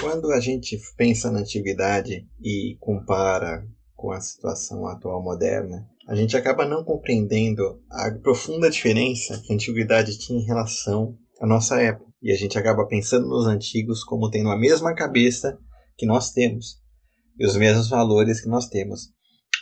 Quando a gente pensa na antiguidade e compara com a situação atual moderna, a gente acaba não compreendendo a profunda diferença que a antiguidade tinha em relação à nossa época. E a gente acaba pensando nos antigos como tendo a mesma cabeça que nós temos e os mesmos valores que nós temos.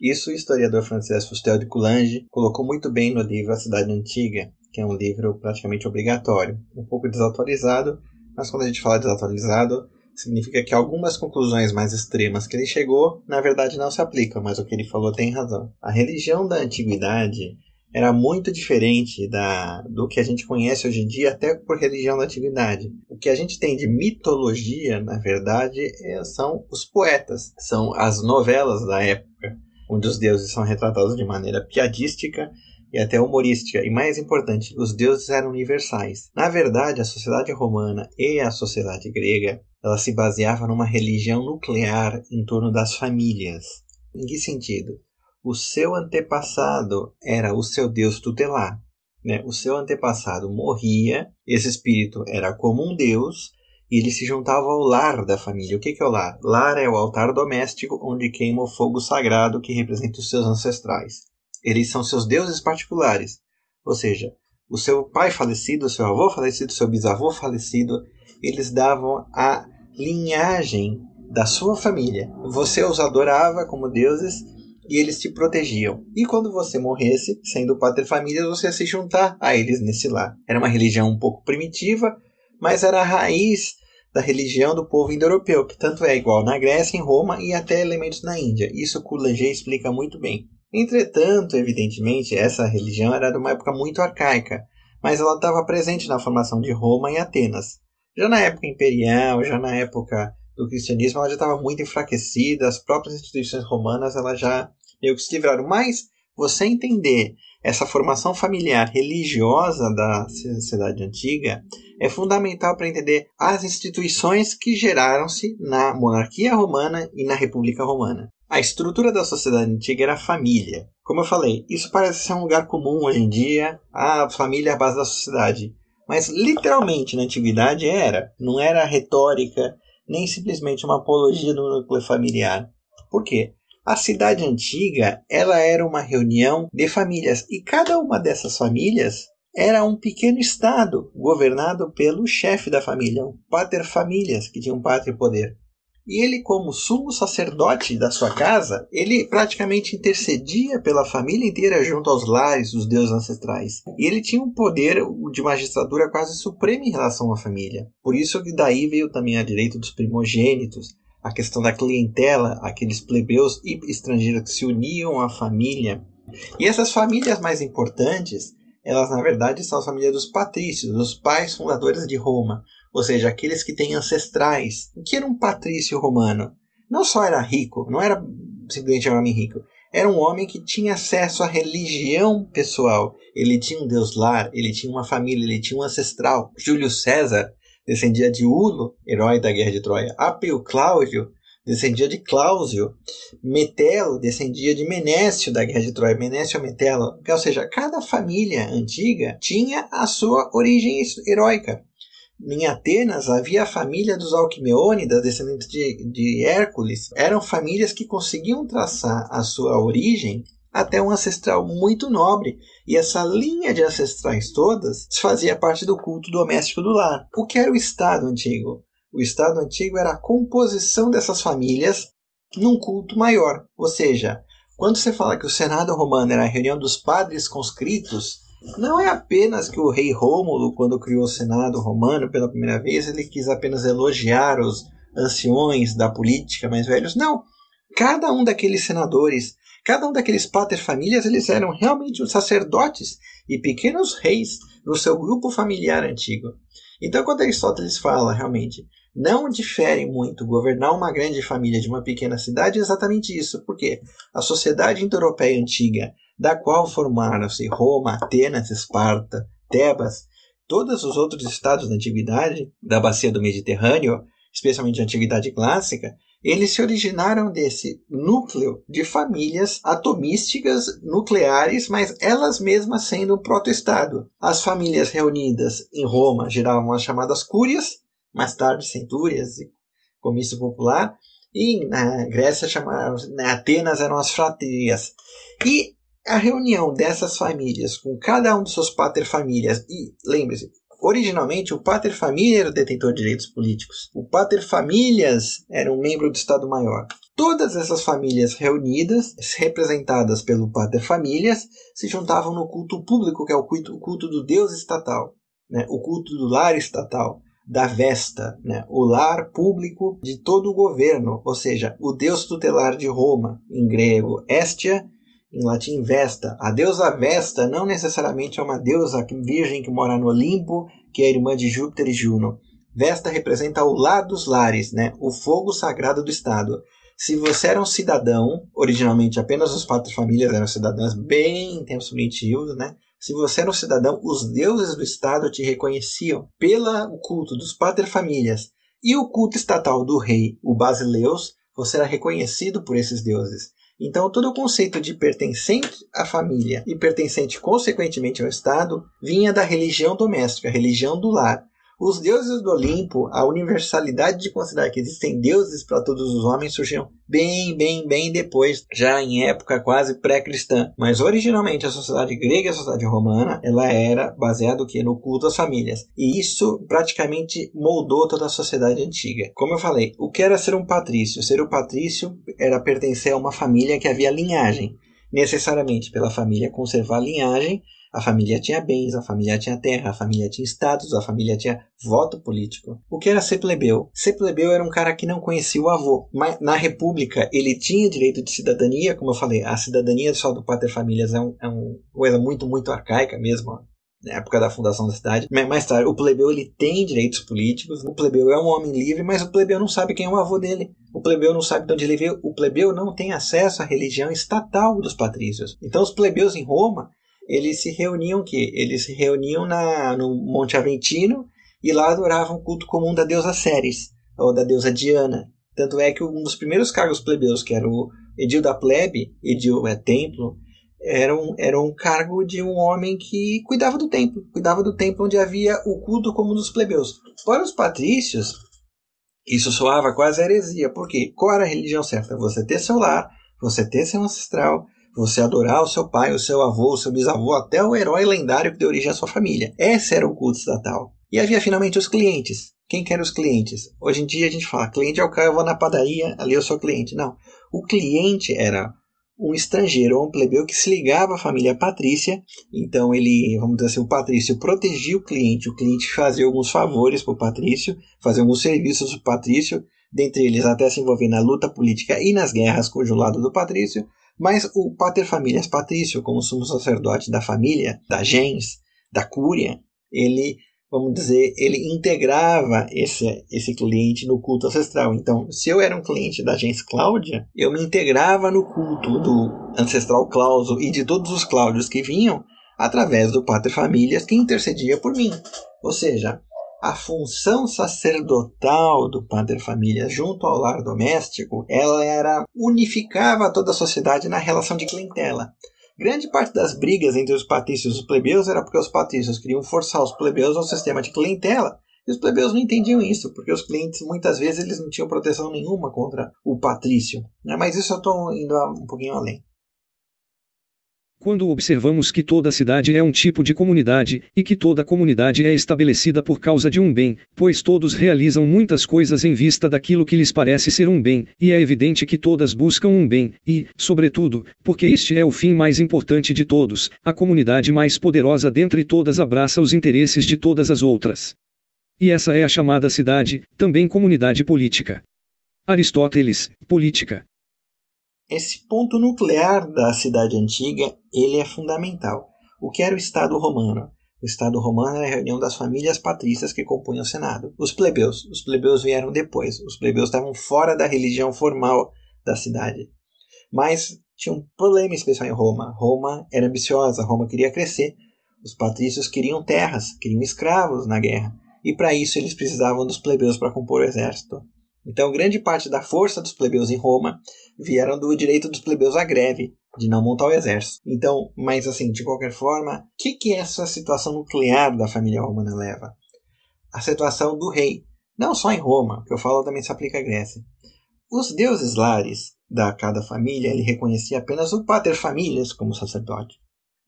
Isso o historiador francês Fustel de Coulanges colocou muito bem no livro A Cidade Antiga, que é um livro praticamente obrigatório, um pouco desatualizado, mas quando a gente fala desatualizado, significa que algumas conclusões mais extremas que ele chegou, na verdade não se aplicam, mas o que ele falou tem razão. A religião da antiguidade era muito diferente da, do que a gente conhece hoje em dia, até por religião da antiguidade. O que a gente tem de mitologia, na verdade, é, são os poetas, são as novelas da época, onde os deuses são retratados de maneira piadística e até humorística. E mais importante, os deuses eram universais. Na verdade, a sociedade romana e a sociedade grega ela se baseava numa religião nuclear em torno das famílias. Em que sentido? O seu antepassado era o seu Deus tutelar. Né? O seu antepassado morria, esse espírito era como um Deus, e ele se juntava ao lar da família. O que é o lar? Lar é o altar doméstico onde queima o fogo sagrado que representa os seus ancestrais. Eles são seus deuses particulares. Ou seja, o seu pai falecido, o seu avô falecido, o seu bisavô falecido, eles davam a linhagem da sua família. Você os adorava como deuses e eles te protegiam. E quando você morresse, sendo pátria família, você ia se juntar a eles nesse lar. Era uma religião um pouco primitiva, mas era a raiz da religião do povo indo-europeu, que tanto é igual na Grécia, em Roma e até elementos na Índia. Isso Coulanger explica muito bem. Entretanto, evidentemente, essa religião era de uma época muito arcaica, mas ela estava presente na formação de Roma e Atenas. Já na época imperial, já na época do cristianismo, ela já estava muito enfraquecida, as próprias instituições romanas ela já meio que se livraram. Mas você entender essa formação familiar religiosa da sociedade antiga é fundamental para entender as instituições que geraram-se na monarquia romana e na república romana. A estrutura da sociedade antiga era a família. Como eu falei, isso parece ser um lugar comum hoje em dia, a família é a base da sociedade. Mas literalmente na antiguidade era. Não era retórica, nem simplesmente uma apologia do núcleo familiar. Por quê? A cidade antiga, ela era uma reunião de famílias e cada uma dessas famílias era um pequeno estado governado pelo chefe da família, um pater familias, que tinha um pátrio poder. E ele, como sumo sacerdote da sua casa, ele praticamente intercedia pela família inteira junto aos lares dos deuses ancestrais. E ele tinha um poder de magistratura quase supremo em relação à família. Por isso que daí veio também a direito dos primogênitos, a questão da clientela, aqueles plebeus e estrangeiros que se uniam à família. E essas famílias mais importantes, elas na verdade são as famílias dos patrícios, dos pais fundadores de Roma, ou seja, aqueles que têm ancestrais. O que era um patrício romano? Não só era rico, não era simplesmente um homem rico, era um homem que tinha acesso à religião pessoal. Ele tinha um deus lar, ele tinha uma família, ele tinha um ancestral. Júlio César descendia de Ulo, herói da guerra de Troia. Apio Cláudio descendia de Cláusio. Metelo descendia de Menécio da guerra de Troia. Menécio ou Metelo. Ou seja, cada família antiga tinha a sua origem heróica. Em Atenas havia a família dos Alquimeônidas, descendentes de, de Hércules. Eram famílias que conseguiam traçar a sua origem até um ancestral muito nobre, e essa linha de ancestrais todas fazia parte do culto doméstico do lar. O que era o Estado antigo? O Estado antigo era a composição dessas famílias num culto maior. Ou seja, quando você fala que o Senado romano era a reunião dos padres conscritos, não é apenas que o rei Rômulo, quando criou o Senado romano pela primeira vez, ele quis apenas elogiar os anciões da política mais velhos. Não. Cada um daqueles senadores, cada um daqueles pater-famílias, eles eram realmente os sacerdotes e pequenos reis no seu grupo familiar antigo. Então, quando Aristóteles fala realmente, não difere muito governar uma grande família de uma pequena cidade, é exatamente isso. Porque a sociedade indo-europeia antiga da qual formaram-se Roma, Atenas, Esparta, Tebas, todos os outros estados da antiguidade, da bacia do Mediterrâneo, especialmente a antiguidade clássica, eles se originaram desse núcleo de famílias atomísticas nucleares, mas elas mesmas sendo um protoestado. As famílias reunidas em Roma geravam as chamadas cúrias, mais tarde centúrias, comício popular, e na Grécia chamaram, na Atenas eram as fratrias. E a reunião dessas famílias com cada um dos seus paterfamilias, e lembre-se, originalmente o paterfamília era o detentor de direitos políticos, o paterfamilias era um membro do Estado-Maior. Todas essas famílias reunidas, representadas pelo paterfamilias, se juntavam no culto público, que é o culto, o culto do Deus estatal, né? o culto do lar estatal da Vesta, né? o lar público de todo o governo, ou seja, o deus tutelar de Roma, em grego Estia, em latim Vesta. A deusa Vesta não necessariamente é uma deusa virgem que mora no Olimpo, que é irmã de Júpiter e Juno. Vesta representa o lar dos lares, né? o fogo sagrado do Estado. Se você era um cidadão, originalmente apenas os quatro famílias eram cidadãs bem em tempos primitivos, né? Se você era um cidadão, os deuses do Estado te reconheciam pelo culto dos paterfamilias e o culto estatal do rei, o Basileus, você era reconhecido por esses deuses. Então, todo o conceito de pertencente à família e pertencente, consequentemente, ao Estado vinha da religião doméstica, a religião do lar, os deuses do Olimpo, a universalidade de considerar que existem deuses para todos os homens surgiram bem, bem, bem depois, já em época quase pré-cristã. Mas originalmente a sociedade grega e a sociedade romana, ela era baseada que no culto às famílias. E isso praticamente moldou toda a sociedade antiga. Como eu falei, o que era ser um patrício? Ser o um patrício era pertencer a uma família que havia linhagem necessariamente pela família conservar a linhagem, a família tinha bens, a família tinha terra, a família tinha status, a família tinha voto político. O que era ser plebeu? Ser plebeu era um cara que não conhecia o avô. Mas na República ele tinha direito de cidadania, como eu falei, a cidadania só do pater famílias é, um, é uma coisa muito, muito arcaica mesmo na época da fundação da cidade. Mais tarde, o plebeu ele tem direitos políticos, o plebeu é um homem livre, mas o plebeu não sabe quem é o avô dele. O plebeu não sabe de onde ele veio. O plebeu não tem acesso à religião estatal dos patrícios. Então, os plebeus em Roma, eles se reuniam que eles se reuniam na, no Monte Aventino e lá adoravam o culto comum da deusa Ceres ou da deusa Diana. Tanto é que um dos primeiros cargos plebeus, que era o edil da plebe, edil é templo, era um, era um cargo de um homem que cuidava do templo, cuidava do templo onde havia o culto comum dos plebeus. Para os patrícios, isso soava quase heresia, porque qual era a religião certa? Você ter seu lar, você ter seu ancestral, você adorar o seu pai, o seu avô, o seu bisavô, até o herói lendário que deu origem à sua família. Esse era o culto estatal. E havia finalmente os clientes. Quem que eram os clientes? Hoje em dia a gente fala, cliente é o cara, eu vou na padaria, ali eu sou cliente. Não. O cliente era um estrangeiro um plebeu que se ligava à família patrícia. Então ele, vamos dizer assim, o patrício protegia o cliente, o cliente fazia alguns favores para o patrício, fazia alguns serviços para o patrício, dentre eles até se envolver na luta política e nas guerras cujo lado do patrício. Mas o pater familias patrício, como sumo sacerdote da família, da gens, da cúria, ele, vamos dizer, ele integrava esse, esse cliente no culto ancestral. Então, se eu era um cliente da gens Cláudia, eu me integrava no culto do ancestral Cláudio e de todos os Cláudios que vinham através do pater familias que intercedia por mim. Ou seja, a função sacerdotal do Padre Família junto ao lar doméstico, ela era unificava toda a sociedade na relação de clientela. Grande parte das brigas entre os patrícios e os plebeus era porque os patrícios queriam forçar os plebeus ao sistema de clientela e os plebeus não entendiam isso, porque os clientes muitas vezes eles não tinham proteção nenhuma contra o patrício. Mas isso eu estou indo um pouquinho além. Quando observamos que toda cidade é um tipo de comunidade, e que toda comunidade é estabelecida por causa de um bem, pois todos realizam muitas coisas em vista daquilo que lhes parece ser um bem, e é evidente que todas buscam um bem, e, sobretudo, porque este é o fim mais importante de todos, a comunidade mais poderosa dentre todas abraça os interesses de todas as outras. E essa é a chamada cidade, também comunidade política. Aristóteles, Política. Esse ponto nuclear da cidade antiga, ele é fundamental. O que era o Estado romano? O Estado romano era a reunião das famílias patrícias que compunham o Senado. Os plebeus. Os plebeus vieram depois. Os plebeus estavam fora da religião formal da cidade. Mas tinha um problema especial em Roma. Roma era ambiciosa, Roma queria crescer. Os patrícios queriam terras, queriam escravos na guerra. E para isso eles precisavam dos plebeus para compor o exército. Então, grande parte da força dos plebeus em Roma vieram do direito dos plebeus à greve, de não montar o exército. Então, mas assim, de qualquer forma, o que, que essa situação nuclear da família romana leva? A situação do rei. Não só em Roma, que eu falo também se aplica à Grécia. Os deuses lares da cada família, ele reconhecia apenas o pater familias como sacerdote.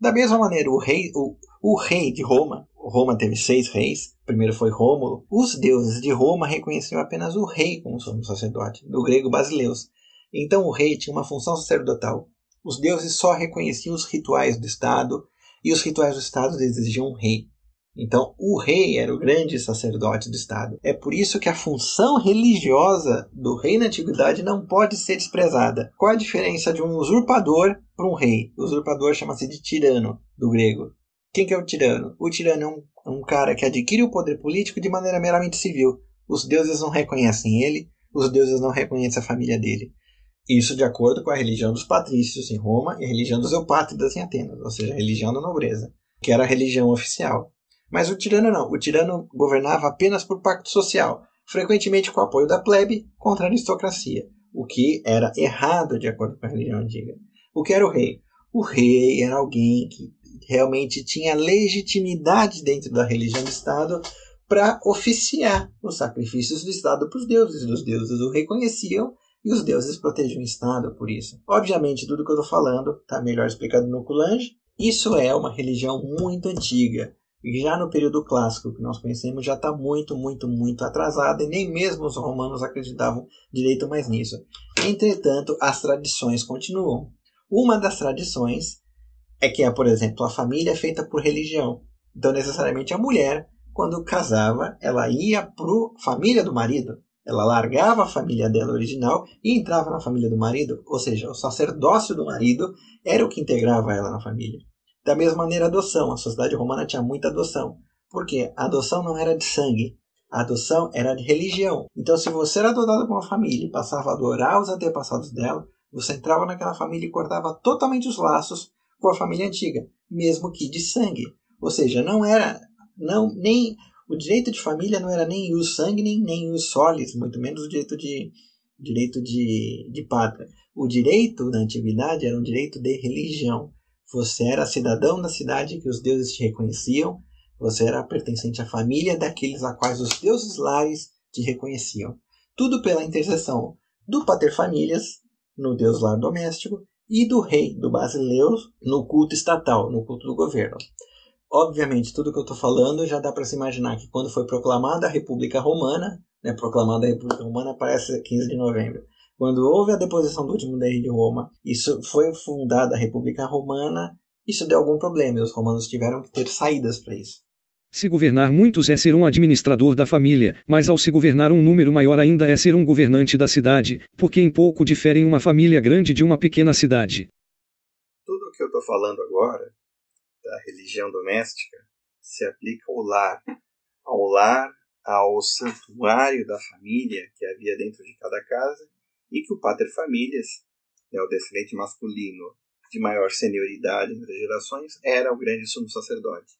Da mesma maneira, o rei, o, o rei de Roma, Roma teve seis reis, o primeiro foi Rômulo, os deuses de Roma reconheciam apenas o rei como sumo sacerdote, do grego basileus. Então o rei tinha uma função sacerdotal. Os deuses só reconheciam os rituais do Estado, e os rituais do Estado exigiam um rei. Então, o rei era o grande sacerdote do Estado. É por isso que a função religiosa do rei na antiguidade não pode ser desprezada. Qual a diferença de um usurpador para um rei? O usurpador chama-se de tirano, do grego. Quem que é o tirano? O tirano é um, é um cara que adquire o poder político de maneira meramente civil. Os deuses não reconhecem ele, os deuses não reconhecem a família dele. Isso de acordo com a religião dos patrícios em Roma e a religião dos eupátridas em Atenas, ou seja, a religião da nobreza, que era a religião oficial. Mas o tirano não. O tirano governava apenas por pacto social, frequentemente com o apoio da plebe contra a aristocracia, o que era errado de acordo com a religião antiga. O que era o rei? O rei era alguém que realmente tinha legitimidade dentro da religião do Estado para oficiar os sacrifícios do Estado para os deuses. Os deuses o reconheciam e os deuses protegiam o Estado por isso. Obviamente, tudo que eu estou falando está melhor explicado no Coulange. Isso é uma religião muito antiga já no período clássico que nós conhecemos já está muito, muito, muito atrasada e nem mesmo os romanos acreditavam direito mais nisso. Entretanto, as tradições continuam. Uma das tradições é que é, por exemplo, a família é feita por religião. Então, necessariamente, a mulher, quando casava, ela ia para a família do marido. Ela largava a família dela original e entrava na família do marido. Ou seja, o sacerdócio do marido era o que integrava ela na família. Da mesma maneira, a adoção. A sociedade romana tinha muita adoção. Porque a adoção não era de sangue, a adoção era de religião. Então, se você era adotado por uma família e passava a adorar os antepassados dela, você entrava naquela família e cortava totalmente os laços com a família antiga, mesmo que de sangue. Ou seja, não era não nem o direito de família não era nem o sangue nem nem os solis, muito menos o direito de direito de, de pátria. O direito da antiguidade era um direito de religião. Você era cidadão da cidade que os deuses te reconheciam, você era pertencente à família daqueles a quais os deuses lares te reconheciam. Tudo pela intercessão do pater-famílias, no deus lar doméstico, e do rei, do basileu, no culto estatal, no culto do governo. Obviamente, tudo que eu estou falando já dá para se imaginar que quando foi proclamada a República Romana, né, proclamada a República Romana parece 15 de novembro, quando houve a deposição do último rei de Roma, isso foi fundada a República Romana, isso deu algum problema e os romanos tiveram que ter saídas para isso. Se governar muitos é ser um administrador da família, mas ao se governar um número maior ainda é ser um governante da cidade, porque em pouco diferem uma família grande de uma pequena cidade. Tudo o que eu estou falando agora, da religião doméstica, se aplica ao lar. Ao lar, ao santuário da família que havia dentro de cada casa e que o pater familias, né, o descendente masculino de maior senioridade entre gerações, era o grande sumo sacerdote.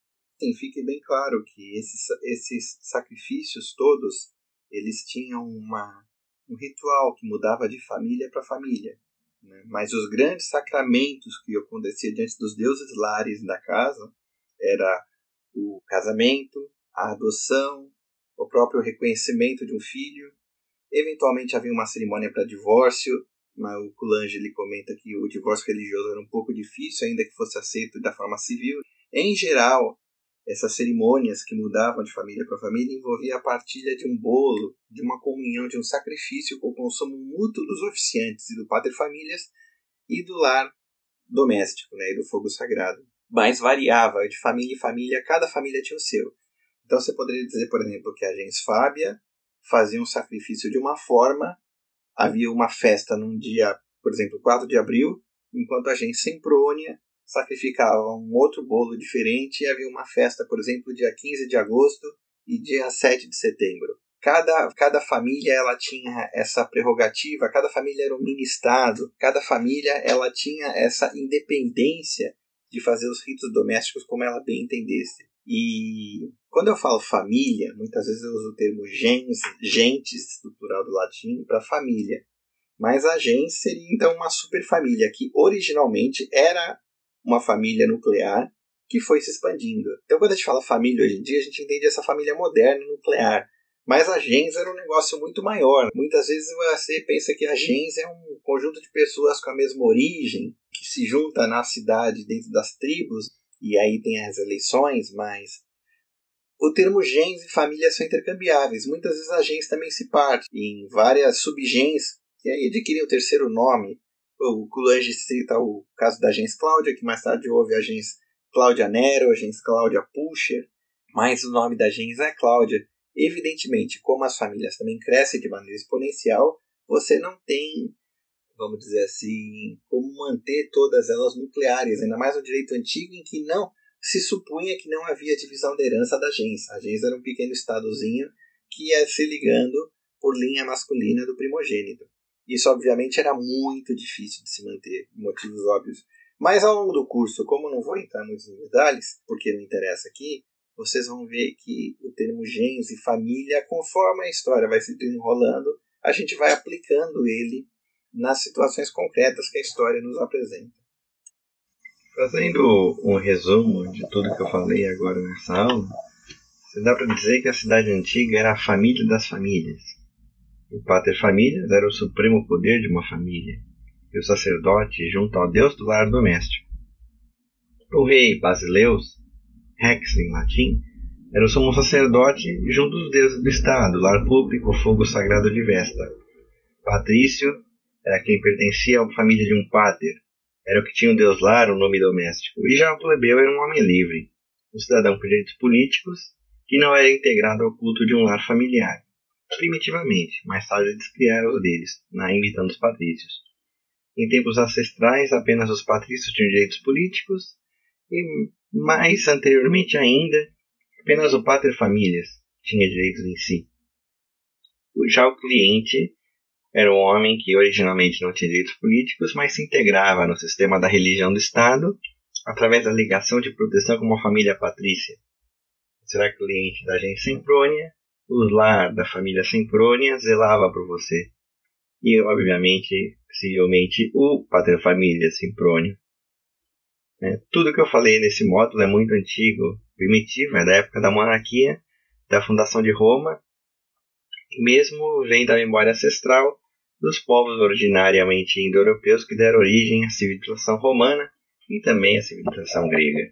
Sim, fique bem claro que esses, esses sacrifícios todos, eles tinham uma, um ritual que mudava de família para família. Né? Mas os grandes sacramentos que acontecia diante dos deuses lares da casa era o casamento, a adoção, o próprio reconhecimento de um filho Eventualmente havia uma cerimônia para divórcio, mas o Coulange ele comenta que o divórcio religioso era um pouco difícil, ainda que fosse aceito da forma civil. Em geral, essas cerimônias que mudavam de família para família envolvia a partilha de um bolo, de uma comunhão, de um sacrifício com o consumo mútuo dos oficiantes e do pater famílias e do lar doméstico, né, e do fogo sagrado. Mas variava de família em família, cada família tinha o seu. Então você poderia dizer, por exemplo, que a gens Fábia faziam o sacrifício de uma forma, havia uma festa num dia, por exemplo, 4 de abril, enquanto a gente Semprônia sacrificava um outro bolo diferente e havia uma festa, por exemplo, dia 15 de agosto e dia 7 de setembro. Cada, cada família ela tinha essa prerrogativa, cada família era um mini-estado, cada família ela tinha essa independência de fazer os ritos domésticos como ela bem entendesse. E quando eu falo família, muitas vezes eu uso o termo gens, gentes, plural do latim, para família. Mas a gens seria então uma superfamília que originalmente era uma família nuclear que foi se expandindo. Então, quando a gente fala família hoje em dia, a gente entende essa família moderna nuclear. Mas a gens era um negócio muito maior. Muitas vezes você pensa que a gens é um conjunto de pessoas com a mesma origem, que se junta na cidade dentro das tribos, e aí tem as eleições, mas o termo gens e família são intercambiáveis. Muitas vezes a gens também se parte em várias subgens, que aí adquirem o terceiro nome. O Coulange cita o caso da gens Cláudia, que mais tarde houve a gens Cláudia Nero, a gens Cláudia Pusher, mas o nome da gens é Cláudia. Evidentemente, como as famílias também crescem de maneira exponencial, você não tem, vamos dizer assim, como manter todas elas nucleares, ainda mais no direito antigo em que não se supunha que não havia divisão da herança da gens. A gens era um pequeno estadozinho que ia se ligando por linha masculina do primogênito. Isso, obviamente, era muito difícil de se manter, motivos óbvios. Mas ao longo do curso, como não vou entrar muito em detalhes, porque não interessa aqui, vocês vão ver que o termo gens e família, conforme a história vai se desenrolando, a gente vai aplicando ele nas situações concretas que a história nos apresenta. Fazendo um resumo de tudo que eu falei agora nessa aula, você dá para dizer que a cidade antiga era a família das famílias. O pater famílias era o supremo poder de uma família, e o sacerdote junto ao deus do lar doméstico. O rei Basileus Rex em latim, era o sumo sacerdote junto dos deuses do Estado, lar público, fogo sagrado de Vesta. Patrício era quem pertencia à família de um pater, era o que tinha o deus lar, o nome doméstico, e já o plebeu era um homem livre, um cidadão com direitos políticos, que não era integrado ao culto de um lar familiar. Primitivamente, mais tarde eles criaram os deles, na imitando os patrícios. Em tempos ancestrais, apenas os patrícios tinham direitos políticos, e mais anteriormente ainda, apenas o pater familias tinha direitos em si. Já o cliente era um homem que originalmente não tinha direitos políticos, mas se integrava no sistema da religião do Estado através da ligação de proteção com uma família patrícia. Será cliente da gente Semprônia, o lar da família Semprônia zelava por você. E, obviamente, possivelmente, o pater família Semprônio é, tudo que eu falei nesse módulo é muito antigo, primitivo, é da época da monarquia, da fundação de Roma, e mesmo vem da memória ancestral dos povos originariamente indo-europeus que deram origem à civilização romana e também à civilização grega.